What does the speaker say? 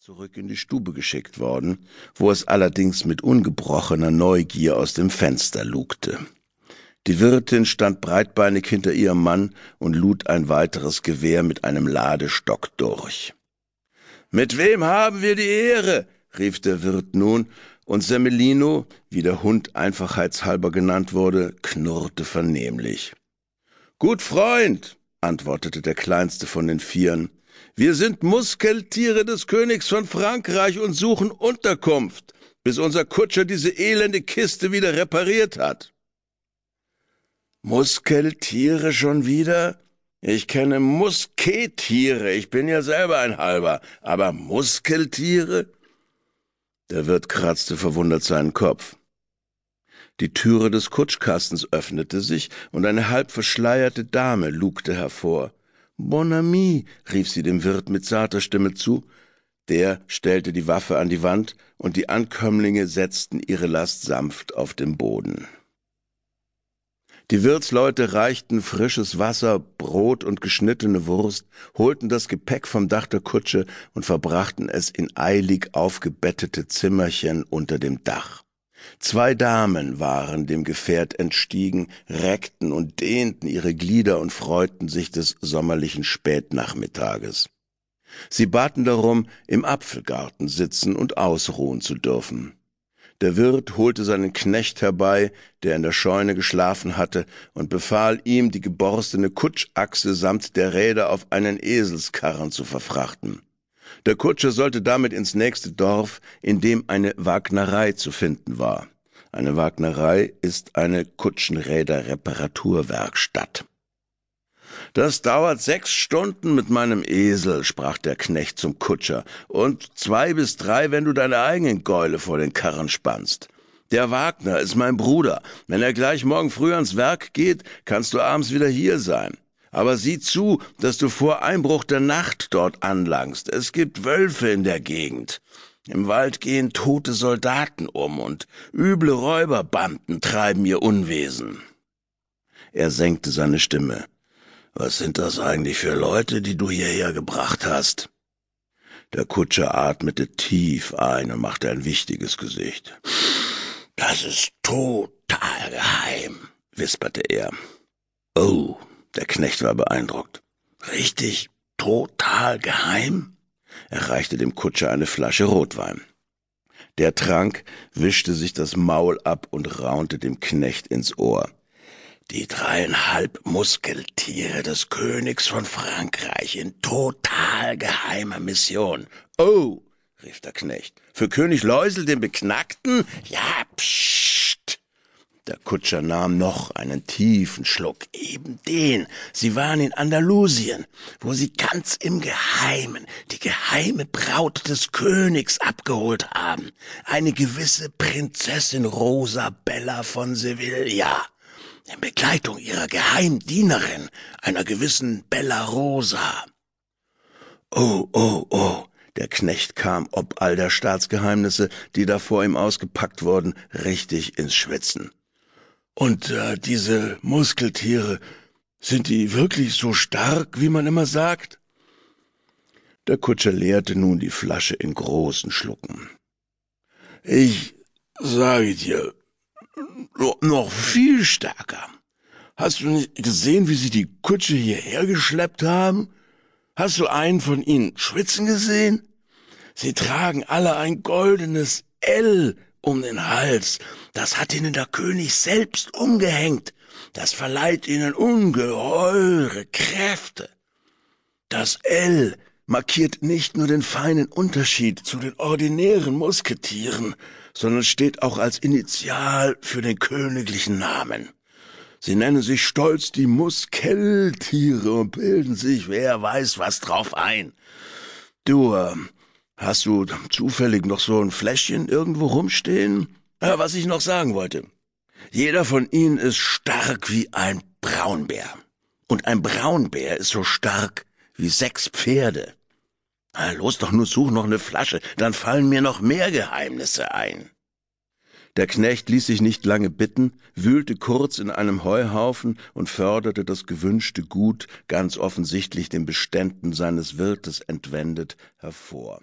zurück in die Stube geschickt worden, wo es allerdings mit ungebrochener Neugier aus dem Fenster lugte. Die Wirtin stand breitbeinig hinter ihrem Mann und lud ein weiteres Gewehr mit einem Ladestock durch. Mit wem haben wir die Ehre? rief der Wirt nun, und Semmelino, wie der Hund einfachheitshalber genannt wurde, knurrte vernehmlich. Gut Freund, antwortete der kleinste von den Vieren, wir sind Muskeltiere des Königs von Frankreich und suchen Unterkunft, bis unser Kutscher diese elende Kiste wieder repariert hat. Muskeltiere schon wieder? Ich kenne Musketiere, ich bin ja selber ein halber, aber Muskeltiere? Der Wirt kratzte verwundert seinen Kopf. Die Türe des Kutschkastens öffnete sich, und eine halb verschleierte Dame lugte hervor. Bon ami, rief sie dem Wirt mit zarter Stimme zu. Der stellte die Waffe an die Wand, und die Ankömmlinge setzten ihre Last sanft auf den Boden. Die Wirtsleute reichten frisches Wasser, Brot und geschnittene Wurst, holten das Gepäck vom Dach der Kutsche und verbrachten es in eilig aufgebettete Zimmerchen unter dem Dach. Zwei Damen waren dem Gefährt entstiegen, reckten und dehnten ihre Glieder und freuten sich des sommerlichen Spätnachmittages. Sie baten darum, im Apfelgarten sitzen und ausruhen zu dürfen. Der Wirt holte seinen Knecht herbei, der in der Scheune geschlafen hatte, und befahl ihm, die geborstene Kutschachse samt der Räder auf einen Eselskarren zu verfrachten. Der Kutscher sollte damit ins nächste Dorf, in dem eine Wagnerei zu finden war. Eine Wagnerei ist eine Kutschenräder-Reparaturwerkstatt. Das dauert sechs Stunden mit meinem Esel, sprach der Knecht zum Kutscher, und zwei bis drei, wenn du deine eigenen Gäule vor den Karren spannst. Der Wagner ist mein Bruder. Wenn er gleich morgen früh ans Werk geht, kannst du abends wieder hier sein. Aber sieh zu, dass du vor Einbruch der Nacht dort anlangst. Es gibt Wölfe in der Gegend. Im Wald gehen tote Soldaten um und üble Räuberbanden treiben ihr Unwesen. Er senkte seine Stimme. Was sind das eigentlich für Leute, die du hierher gebracht hast? Der Kutscher atmete tief ein und machte ein wichtiges Gesicht. Das ist total geheim, wisperte er. Oh, der Knecht war beeindruckt. Richtig, total geheim? Er reichte dem Kutscher eine Flasche Rotwein. Der trank, wischte sich das Maul ab und raunte dem Knecht ins Ohr. Die dreieinhalb Muskeltiere des Königs von Frankreich in total geheimer Mission. Oh, rief der Knecht. Für König Läusel den Beknackten? Ja, psst. Der Kutscher nahm noch einen tiefen Schluck, eben den. Sie waren in Andalusien, wo sie ganz im Geheimen die geheime Braut des Königs abgeholt haben. Eine gewisse Prinzessin Rosa Bella von Sevilla in Begleitung ihrer Geheimdienerin, einer gewissen Bella Rosa. Oh, oh, oh, der Knecht kam ob all der Staatsgeheimnisse, die da vor ihm ausgepackt wurden, richtig ins Schwitzen. Und äh, diese Muskeltiere, sind die wirklich so stark, wie man immer sagt? Der Kutscher leerte nun die Flasche in großen Schlucken. Ich sage dir, noch viel stärker. Hast du nicht gesehen, wie sie die Kutsche hierher geschleppt haben? Hast du einen von ihnen schwitzen gesehen? Sie tragen alle ein goldenes L um den Hals. Das hat ihnen der König selbst umgehängt. Das verleiht ihnen ungeheure Kräfte. Das L markiert nicht nur den feinen Unterschied zu den ordinären Musketieren, sondern steht auch als Initial für den königlichen Namen. Sie nennen sich stolz die Muskeltiere und bilden sich, wer weiß was drauf ein. Du, äh, hast du zufällig noch so ein Fläschchen irgendwo rumstehen? Ja, was ich noch sagen wollte. Jeder von ihnen ist stark wie ein Braunbär. Und ein Braunbär ist so stark wie sechs Pferde. Na, los doch nur such noch eine Flasche, dann fallen mir noch mehr Geheimnisse ein. Der Knecht ließ sich nicht lange bitten, wühlte kurz in einem Heuhaufen und förderte das gewünschte Gut, ganz offensichtlich den Beständen seines Wirtes entwendet, hervor.